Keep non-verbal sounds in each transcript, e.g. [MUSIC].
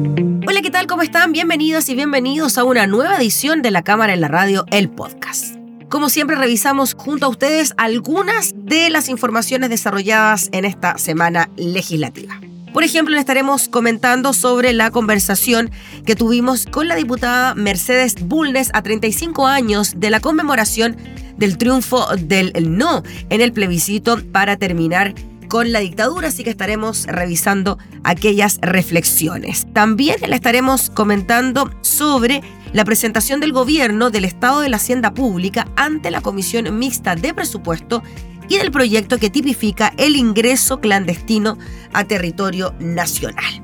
Hola, ¿qué tal? ¿Cómo están? Bienvenidos y bienvenidos a una nueva edición de La Cámara en la Radio, el podcast. Como siempre, revisamos junto a ustedes algunas de las informaciones desarrolladas en esta semana legislativa. Por ejemplo, le estaremos comentando sobre la conversación que tuvimos con la diputada Mercedes Bulnes a 35 años de la conmemoración del triunfo del no en el plebiscito para terminar con la dictadura, así que estaremos revisando aquellas reflexiones. También le estaremos comentando sobre la presentación del gobierno del estado de la hacienda pública ante la Comisión Mixta de Presupuesto y del proyecto que tipifica el ingreso clandestino a territorio nacional.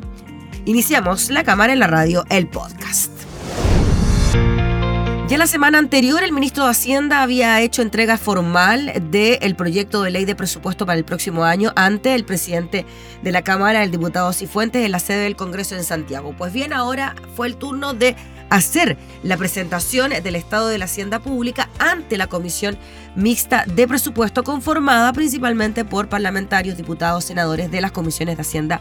Iniciamos la cámara en la radio, el podcast. Ya la semana anterior, el ministro de Hacienda había hecho entrega formal del proyecto de ley de presupuesto para el próximo año ante el presidente de la Cámara, el diputado Cifuentes, en la sede del Congreso en Santiago. Pues bien, ahora fue el turno de hacer la presentación del estado de la Hacienda Pública ante la Comisión Mixta de Presupuesto, conformada principalmente por parlamentarios, diputados, senadores de las comisiones de Hacienda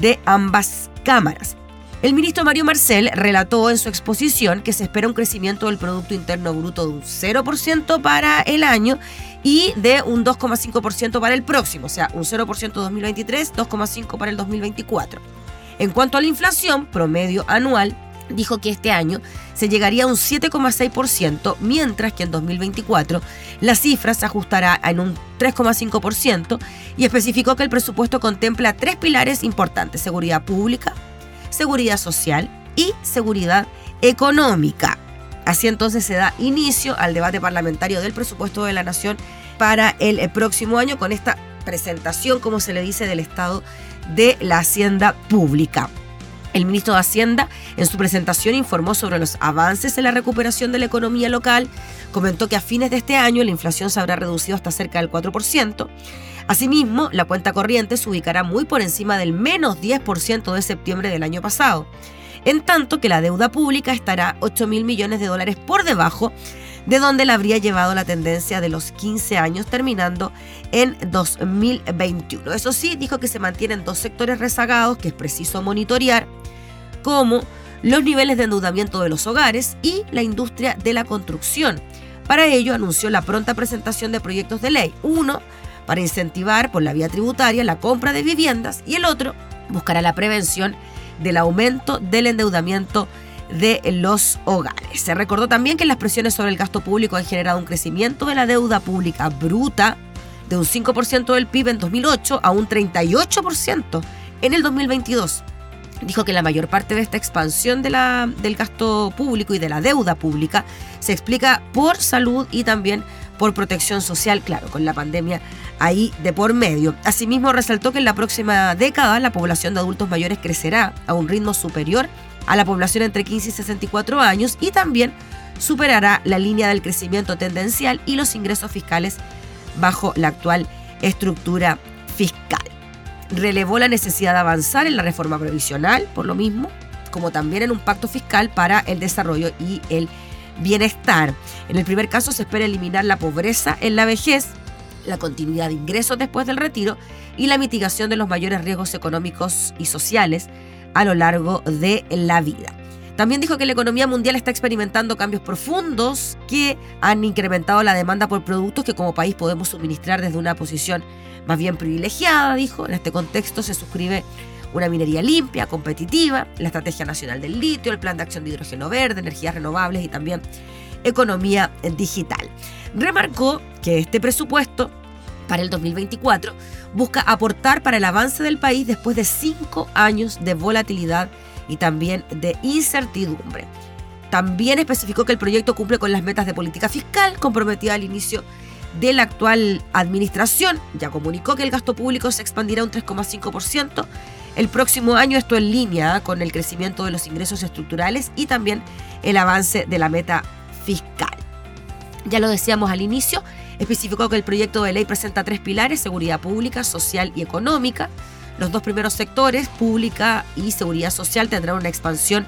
de ambas cámaras. El ministro Mario Marcel relató en su exposición que se espera un crecimiento del Producto Interno Bruto de un 0% para el año y de un 2,5% para el próximo, o sea, un 0% 2023, 2,5% para el 2024. En cuanto a la inflación promedio anual, dijo que este año se llegaría a un 7,6%, mientras que en 2024 la cifra se ajustará en un 3,5% y especificó que el presupuesto contempla tres pilares importantes, seguridad pública, seguridad social y seguridad económica. Así entonces se da inicio al debate parlamentario del presupuesto de la Nación para el próximo año con esta presentación, como se le dice, del estado de la hacienda pública. El ministro de Hacienda en su presentación informó sobre los avances en la recuperación de la economía local, comentó que a fines de este año la inflación se habrá reducido hasta cerca del 4%. Asimismo, la cuenta corriente se ubicará muy por encima del menos 10% de septiembre del año pasado, en tanto que la deuda pública estará 8 mil millones de dólares por debajo de donde la habría llevado la tendencia de los 15 años, terminando en 2021. Eso sí, dijo que se mantienen dos sectores rezagados que es preciso monitorear, como los niveles de endeudamiento de los hogares y la industria de la construcción. Para ello anunció la pronta presentación de proyectos de ley. Uno, para incentivar por la vía tributaria la compra de viviendas y el otro buscará la prevención del aumento del endeudamiento de los hogares. Se recordó también que las presiones sobre el gasto público han generado un crecimiento de la deuda pública bruta de un 5% del PIB en 2008 a un 38% en el 2022. Dijo que la mayor parte de esta expansión del gasto público y de la deuda pública se explica por salud y también por protección social, claro, con la pandemia ahí de por medio. Asimismo, resaltó que en la próxima década la población de adultos mayores crecerá a un ritmo superior a la población entre 15 y 64 años y también superará la línea del crecimiento tendencial y los ingresos fiscales bajo la actual estructura fiscal. Relevó la necesidad de avanzar en la reforma previsional, por lo mismo, como también en un pacto fiscal para el desarrollo y el bienestar. En el primer caso se espera eliminar la pobreza en la vejez, la continuidad de ingresos después del retiro y la mitigación de los mayores riesgos económicos y sociales a lo largo de la vida. También dijo que la economía mundial está experimentando cambios profundos que han incrementado la demanda por productos que como país podemos suministrar desde una posición más bien privilegiada, dijo. En este contexto se suscribe una minería limpia, competitiva, la Estrategia Nacional del Litio, el Plan de Acción de Hidrógeno Verde, energías renovables y también economía digital. Remarcó que este presupuesto para el 2024 busca aportar para el avance del país después de cinco años de volatilidad y también de incertidumbre. También especificó que el proyecto cumple con las metas de política fiscal comprometidas al inicio de la actual administración. Ya comunicó que el gasto público se expandirá un 3,5% el próximo año, esto en línea con el crecimiento de los ingresos estructurales y también el avance de la meta fiscal. Ya lo decíamos al inicio, especificó que el proyecto de ley presenta tres pilares, seguridad pública, social y económica. Los dos primeros sectores, pública y seguridad social, tendrán una expansión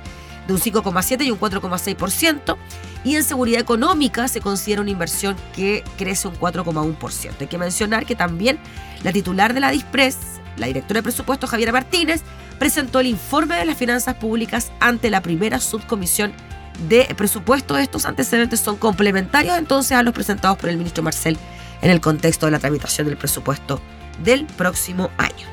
de un 5,7 y un 4,6%. Y en seguridad económica se considera una inversión que crece un 4,1%. Hay que mencionar que también la titular de la DISPRES, la directora de presupuesto Javiera Martínez, presentó el informe de las finanzas públicas ante la primera subcomisión de presupuesto. Estos antecedentes son complementarios entonces a los presentados por el ministro Marcel en el contexto de la tramitación del presupuesto del próximo año.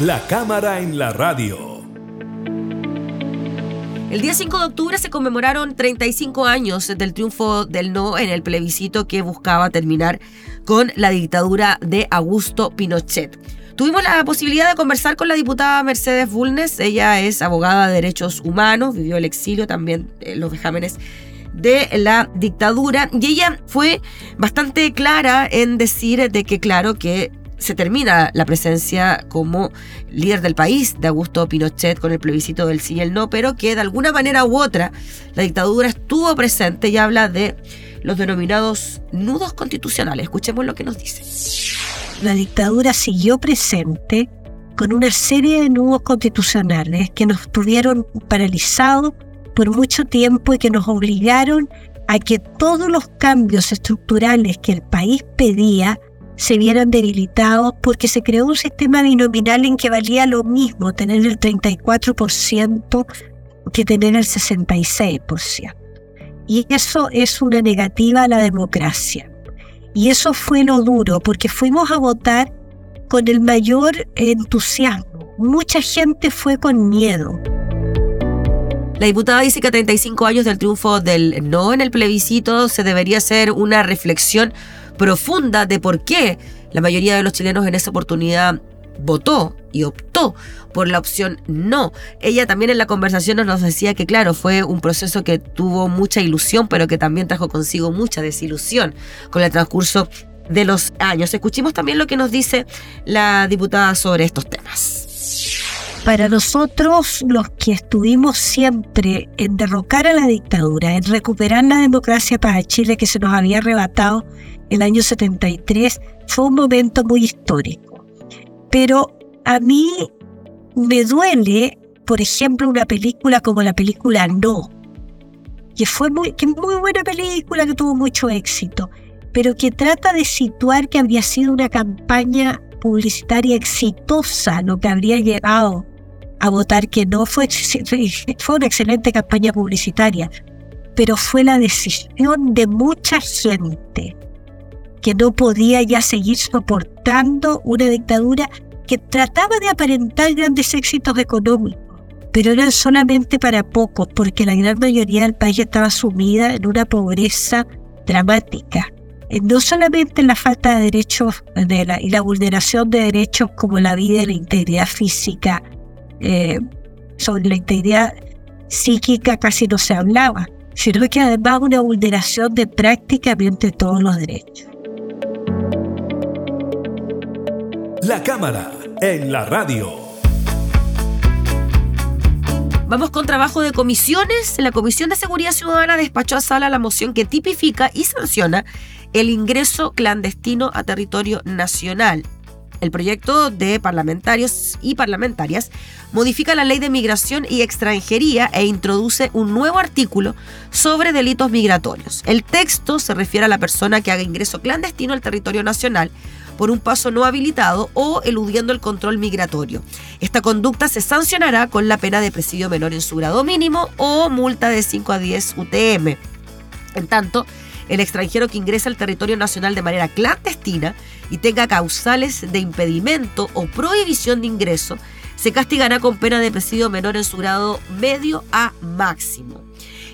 La cámara en la radio. El día 5 de octubre se conmemoraron 35 años del triunfo del no en el plebiscito que buscaba terminar con la dictadura de Augusto Pinochet. Tuvimos la posibilidad de conversar con la diputada Mercedes Bulnes. Ella es abogada de derechos humanos, vivió el exilio también, en los vejámenes de la dictadura y ella fue bastante clara en decir de que claro que se termina la presencia como líder del país de Augusto Pinochet con el plebiscito del sí y el no, pero que de alguna manera u otra la dictadura estuvo presente y habla de los denominados nudos constitucionales. Escuchemos lo que nos dice la dictadura siguió presente con una serie de nudos constitucionales que nos tuvieron paralizados por mucho tiempo y que nos obligaron a que todos los cambios estructurales que el país pedía se vieran debilitados porque se creó un sistema binominal en que valía lo mismo tener el 34% que tener el 66%. Y eso es una negativa a la democracia. Y eso fue lo duro, porque fuimos a votar con el mayor entusiasmo. Mucha gente fue con miedo. La diputada dice que a 35 años del triunfo del no en el plebiscito se debería hacer una reflexión profunda de por qué la mayoría de los chilenos en esa oportunidad votó y optó por la opción no. Ella también en la conversación nos decía que claro, fue un proceso que tuvo mucha ilusión, pero que también trajo consigo mucha desilusión con el transcurso de los años. Escuchemos también lo que nos dice la diputada sobre estos temas. Para nosotros, los que estuvimos siempre en derrocar a la dictadura, en recuperar la democracia para Chile que se nos había arrebatado el año 73, fue un momento muy histórico pero a mí me duele, por ejemplo, una película como la película No, que fue muy, que muy buena película, que tuvo mucho éxito, pero que trata de situar que habría sido una campaña publicitaria exitosa, lo que habría llevado a votar que no fue, [LAUGHS] fue una excelente campaña publicitaria, pero fue la decisión de mucha gente que no podía ya seguir soportando una dictadura que trataba de aparentar grandes éxitos económicos, pero eran solamente para pocos, porque la gran mayoría del país estaba sumida en una pobreza dramática. Eh, no solamente en la falta de derechos y la vulneración de derechos como la vida y la integridad física, eh, sobre la integridad psíquica casi no se hablaba, sino que además una vulneración de prácticamente todos los derechos. La cámara en la radio. Vamos con trabajo de comisiones. La Comisión de Seguridad Ciudadana despachó a sala la moción que tipifica y sanciona el ingreso clandestino a territorio nacional. El proyecto de parlamentarios y parlamentarias modifica la ley de migración y extranjería e introduce un nuevo artículo sobre delitos migratorios. El texto se refiere a la persona que haga ingreso clandestino al territorio nacional por un paso no habilitado o eludiendo el control migratorio. Esta conducta se sancionará con la pena de presidio menor en su grado mínimo o multa de 5 a 10 UTM. En tanto, el extranjero que ingresa al territorio nacional de manera clandestina y tenga causales de impedimento o prohibición de ingreso, se castigará con pena de presidio menor en su grado medio a máximo.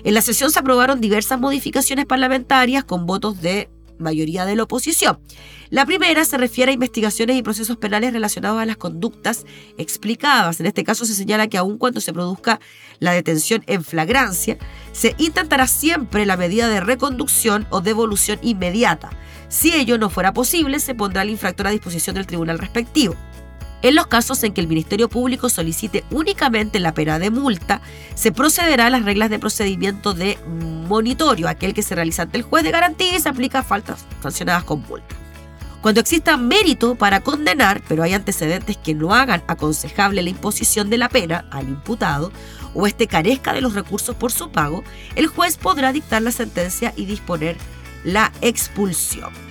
En la sesión se aprobaron diversas modificaciones parlamentarias con votos de mayoría de la oposición. La primera se refiere a investigaciones y procesos penales relacionados a las conductas explicadas. En este caso se señala que aun cuando se produzca la detención en flagrancia, se intentará siempre la medida de reconducción o devolución inmediata. Si ello no fuera posible, se pondrá el infractor a disposición del tribunal respectivo. En los casos en que el Ministerio Público solicite únicamente la pena de multa, se procederá a las reglas de procedimiento de monitorio, aquel que se realiza ante el juez de garantía y se aplica a faltas sancionadas con multa. Cuando exista mérito para condenar, pero hay antecedentes que no hagan aconsejable la imposición de la pena al imputado o este carezca de los recursos por su pago, el juez podrá dictar la sentencia y disponer la expulsión.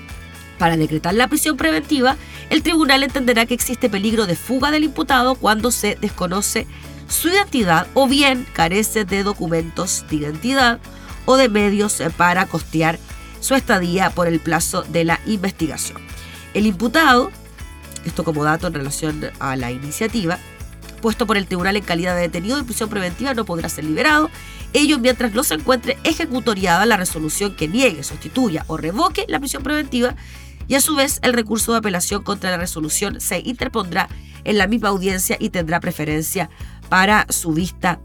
Para decretar la prisión preventiva, el tribunal entenderá que existe peligro de fuga del imputado cuando se desconoce su identidad o bien carece de documentos de identidad o de medios para costear su estadía por el plazo de la investigación. El imputado, esto como dato en relación a la iniciativa, puesto por el tribunal en calidad de detenido en prisión preventiva no podrá ser liberado, ello mientras no se encuentre ejecutoriada la resolución que niegue, sustituya o revoque la prisión preventiva y a su vez el recurso de apelación contra la resolución se interpondrá en la misma audiencia y tendrá preferencia para su vista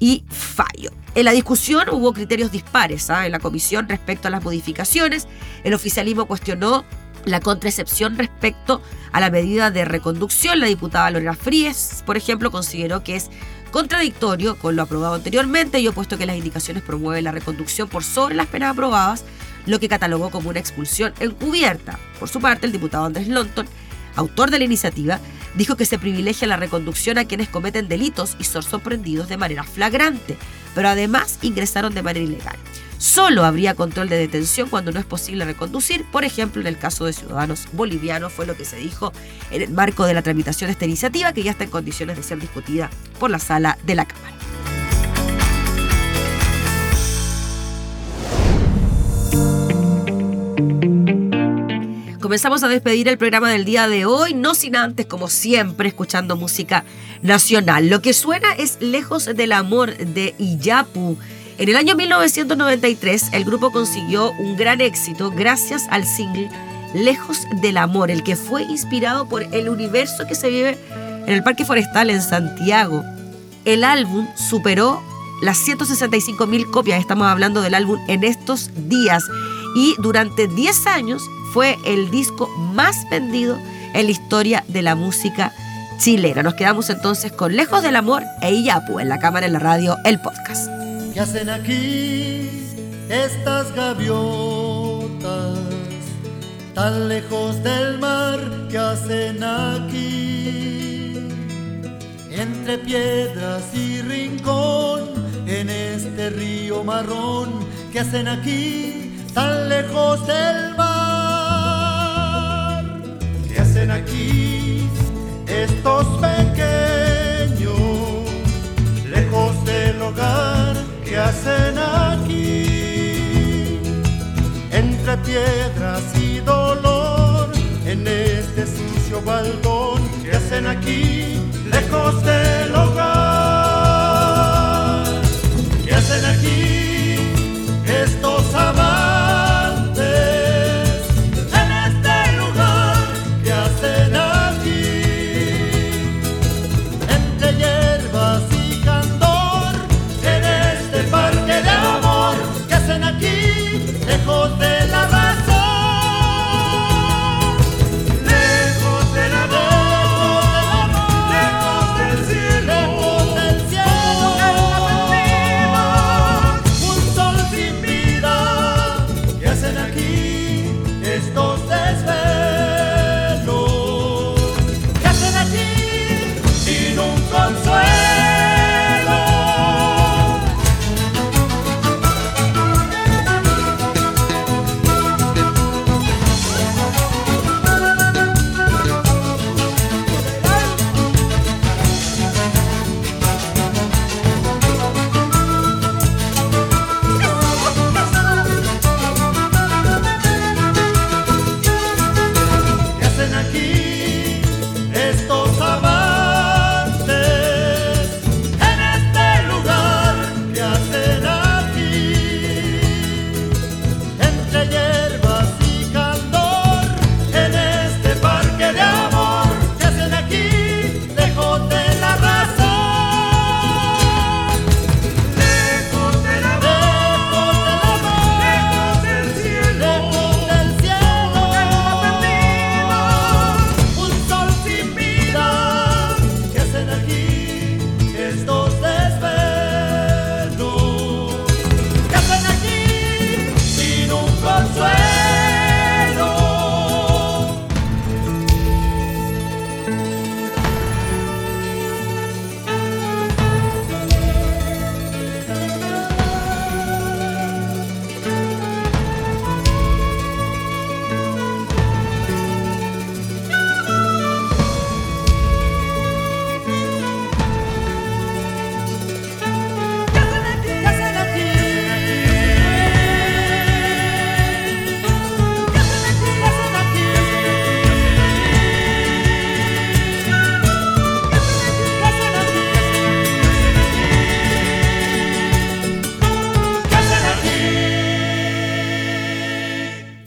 y fallo. En la discusión hubo criterios dispares ¿ah? en la comisión respecto a las modificaciones. El oficialismo cuestionó la contraexcepción respecto a la medida de reconducción. La diputada Lorena Fríes, por ejemplo, consideró que es contradictorio con lo aprobado anteriormente y opuesto que las indicaciones promueven la reconducción por sobre las penas aprobadas lo que catalogó como una expulsión encubierta. Por su parte, el diputado Andrés Lonton, autor de la iniciativa, dijo que se privilegia la reconducción a quienes cometen delitos y son sorprendidos de manera flagrante, pero además ingresaron de manera ilegal. Solo habría control de detención cuando no es posible reconducir, por ejemplo, en el caso de ciudadanos bolivianos, fue lo que se dijo en el marco de la tramitación de esta iniciativa, que ya está en condiciones de ser discutida por la sala de la Cámara. Comenzamos a despedir el programa del día de hoy, no sin antes, como siempre, escuchando música nacional. Lo que suena es Lejos del Amor de Iyapu. En el año 1993, el grupo consiguió un gran éxito gracias al single Lejos del Amor, el que fue inspirado por el universo que se vive en el Parque Forestal en Santiago. El álbum superó las 165 mil copias, estamos hablando del álbum en estos días, y durante 10 años fue el disco más vendido en la historia de la música chilena. Nos quedamos entonces con Lejos del Amor e Iyapu en la cámara, en la radio, el podcast. ¿Qué hacen aquí estas gaviotas? Tan lejos del mar, ¿qué hacen aquí? Entre piedras y rincón, en este río marrón, ¿qué hacen aquí? Tan lejos del mar estos pequeños, lejos del hogar? que hacen aquí? Entre piedras y dolor, en este sucio baldón, que hacen aquí? Lejos del hogar,